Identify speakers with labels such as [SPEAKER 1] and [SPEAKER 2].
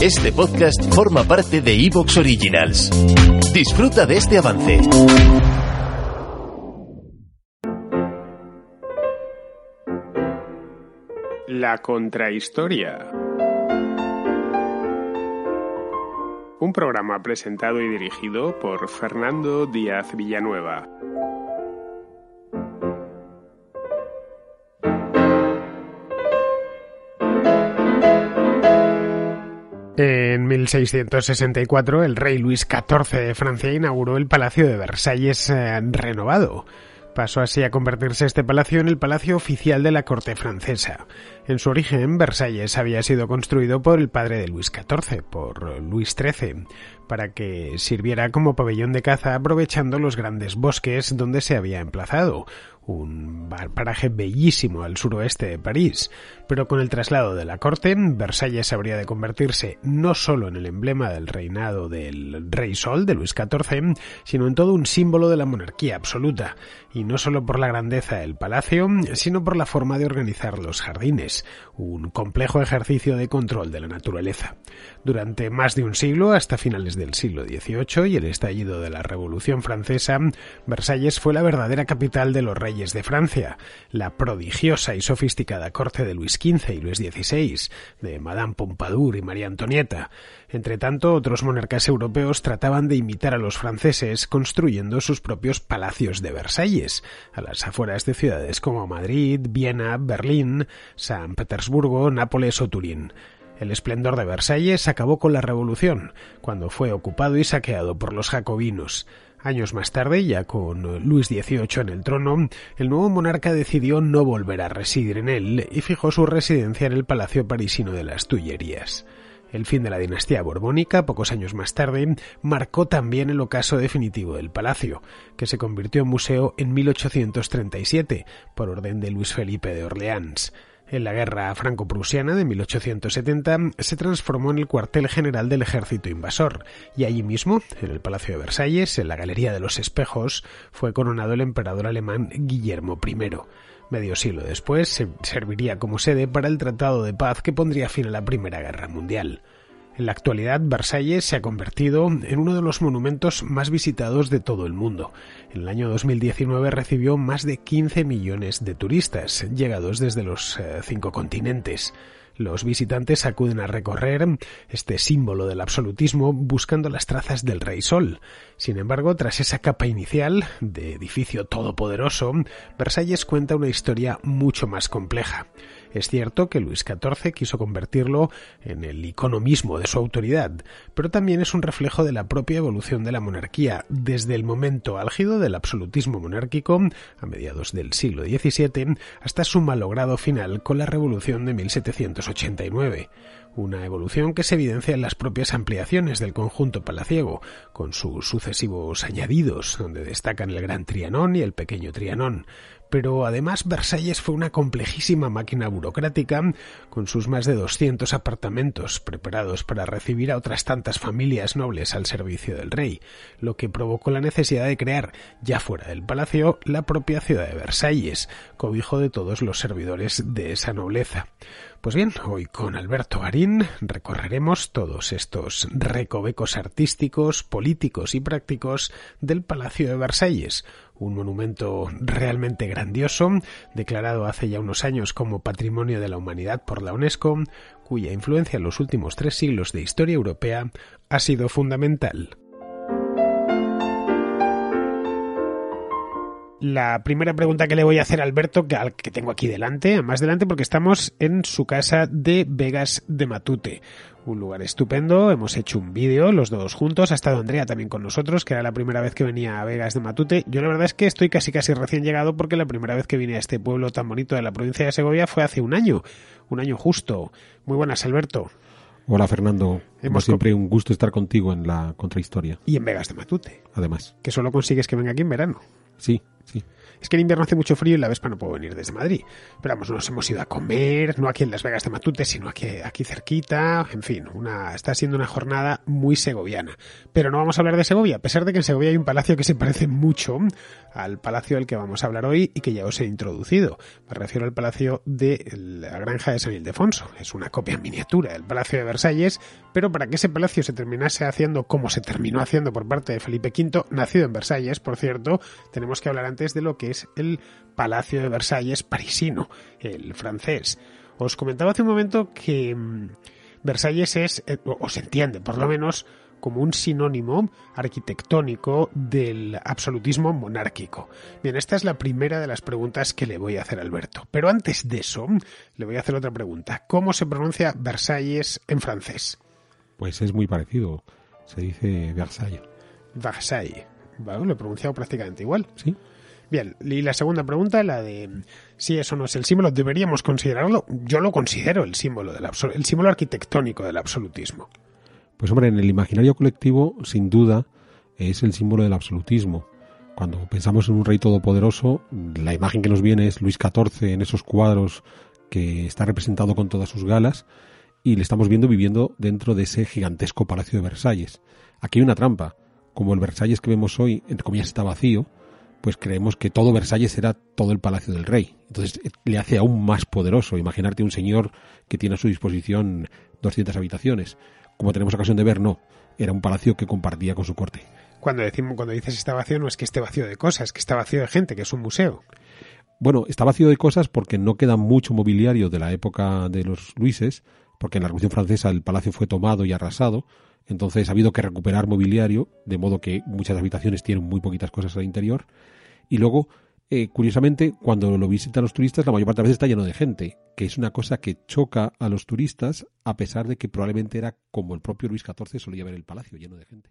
[SPEAKER 1] Este podcast forma parte de Evox Originals. Disfruta de este avance.
[SPEAKER 2] La contrahistoria. Un programa presentado y dirigido por Fernando Díaz Villanueva. En 1664, el rey Luis XIV de Francia inauguró el Palacio de Versalles eh, renovado. Pasó así a convertirse este palacio en el palacio oficial de la corte francesa. En su origen, Versalles había sido construido por el padre de Luis XIV, por Luis XIII, para que sirviera como pabellón de caza aprovechando los grandes bosques donde se había emplazado, un paraje bellísimo al suroeste de París, pero con el traslado de la corte, Versalles habría de convertirse no solo en el emblema del reinado del rey Sol de Luis XIV, sino en todo un símbolo de la monarquía absoluta, y no solo por la grandeza del palacio, sino por la forma de organizar los jardines, un complejo ejercicio de control de la naturaleza. Durante más de un siglo, hasta finales del siglo XVIII y el estallido de la Revolución Francesa, Versalles fue la verdadera capital de los reyes de Francia, la prodigiosa y sofisticada corte de Luis XV y Luis XVI, de Madame Pompadour y María Antonieta. Entre tanto, otros monarcas europeos trataban de imitar a los franceses construyendo sus propios palacios de Versalles, a las afueras de ciudades como Madrid, Viena, Berlín, San Petersburgo, Nápoles o Turín. El esplendor de Versalles acabó con la Revolución, cuando fue ocupado y saqueado por los jacobinos. Años más tarde, ya con Luis XVIII en el trono, el nuevo monarca decidió no volver a residir en él y fijó su residencia en el Palacio Parisino de las Tullerías. El fin de la dinastía borbónica, pocos años más tarde, marcó también el ocaso definitivo del palacio, que se convirtió en museo en 1837, por orden de Luis Felipe de Orleans. En la guerra franco-prusiana de 1870 se transformó en el cuartel general del ejército invasor, y allí mismo, en el Palacio de Versalles, en la Galería de los Espejos, fue coronado el emperador alemán Guillermo I. Medio siglo después se serviría como sede para el Tratado de Paz que pondría fin a la Primera Guerra Mundial. En la actualidad, Versalles se ha convertido en uno de los monumentos más visitados de todo el mundo. En el año 2019 recibió más de 15 millones de turistas, llegados desde los eh, cinco continentes. Los visitantes acuden a recorrer este símbolo del absolutismo buscando las trazas del Rey Sol. Sin embargo, tras esa capa inicial de edificio todopoderoso, Versalles cuenta una historia mucho más compleja. Es cierto que Luis XIV quiso convertirlo en el icono mismo de su autoridad, pero también es un reflejo de la propia evolución de la monarquía, desde el momento álgido del absolutismo monárquico, a mediados del siglo XVII, hasta su malogrado final con la Revolución de 1789 una evolución que se evidencia en las propias ampliaciones del conjunto palaciego, con sus sucesivos añadidos, donde destacan el Gran Trianón y el Pequeño Trianón, pero además Versalles fue una complejísima máquina burocrática con sus más de 200 apartamentos preparados para recibir a otras tantas familias nobles al servicio del rey, lo que provocó la necesidad de crear, ya fuera del palacio, la propia ciudad de Versalles, cobijo de todos los servidores de esa nobleza. Pues bien, hoy con Alberto Garín recorreremos todos estos recovecos artísticos, políticos y prácticos del Palacio de Versalles, un monumento realmente grandioso, declarado hace ya unos años como Patrimonio de la Humanidad por la UNESCO, cuya influencia en los últimos tres siglos de historia europea ha sido fundamental. La primera pregunta que le voy a hacer a Alberto, que, al que tengo aquí delante, más delante porque estamos en su casa de Vegas de Matute. Un lugar estupendo, hemos hecho un vídeo los dos juntos, ha estado Andrea también con nosotros, que era la primera vez que venía a Vegas de Matute. Yo la verdad es que estoy casi casi recién llegado porque la primera vez que vine a este pueblo tan bonito de la provincia de Segovia fue hace un año, un año justo. Muy buenas, Alberto.
[SPEAKER 3] Hola Fernando, hemos siempre un gusto estar contigo en la contrahistoria.
[SPEAKER 2] Y en Vegas de Matute.
[SPEAKER 3] Además.
[SPEAKER 2] Que solo consigues que venga aquí en verano.
[SPEAKER 3] Sí, sí.
[SPEAKER 2] Es que en invierno hace mucho frío y la Vespa no puedo venir desde Madrid. Pero vamos, nos hemos ido a comer, no aquí en Las Vegas de Matute, sino aquí, aquí cerquita. En fin, una, está siendo una jornada muy segoviana. Pero no vamos a hablar de Segovia, a pesar de que en Segovia hay un palacio que se parece mucho al palacio del que vamos a hablar hoy y que ya os he introducido. Me refiero al palacio de la granja de San Ildefonso. Es una copia en miniatura del palacio de Versalles, pero para que ese palacio se terminase haciendo como se terminó haciendo por parte de Felipe V, nacido en Versalles, por cierto, tenemos que hablar antes de lo que es el Palacio de Versalles parisino, el francés. Os comentaba hace un momento que mm, Versalles es, eh, o se entiende por lo menos, como un sinónimo arquitectónico del absolutismo monárquico. Bien, esta es la primera de las preguntas que le voy a hacer a Alberto. Pero antes de eso, le voy a hacer otra pregunta. ¿Cómo se pronuncia Versalles en francés?
[SPEAKER 3] Pues es muy parecido. Se dice Versailles.
[SPEAKER 2] Versailles. Bueno, lo he pronunciado prácticamente igual.
[SPEAKER 3] Sí.
[SPEAKER 2] Bien, y la segunda pregunta, la de si eso no es el símbolo, ¿deberíamos considerarlo? Yo lo considero el símbolo, del el símbolo arquitectónico del absolutismo.
[SPEAKER 3] Pues hombre, en el imaginario colectivo, sin duda, es el símbolo del absolutismo. Cuando pensamos en un rey todopoderoso, la imagen que nos viene es Luis XIV en esos cuadros que está representado con todas sus galas y le estamos viendo viviendo dentro de ese gigantesco palacio de Versalles. Aquí hay una trampa. Como el Versalles que vemos hoy, entre comillas, está vacío, pues creemos que todo Versalles será todo el palacio del rey. Entonces eh, le hace aún más poderoso. Imaginarte un señor que tiene a su disposición 200 habitaciones. Como tenemos ocasión de ver, no. Era un palacio que compartía con su corte.
[SPEAKER 2] Cuando, decimos, cuando dices está vacío, no es que esté vacío de cosas, es que está vacío de gente, que es un museo.
[SPEAKER 3] Bueno, está vacío de cosas porque no queda mucho mobiliario de la época de los Luises, porque en la Revolución Francesa el palacio fue tomado y arrasado, entonces ha habido que recuperar mobiliario, de modo que muchas habitaciones tienen muy poquitas cosas al interior. Y luego, eh, curiosamente, cuando lo visitan los turistas, la mayor parte de las veces está lleno de gente, que es una cosa que choca a los turistas, a pesar de que probablemente era como el propio Luis XIV solía ver el palacio, lleno de gente.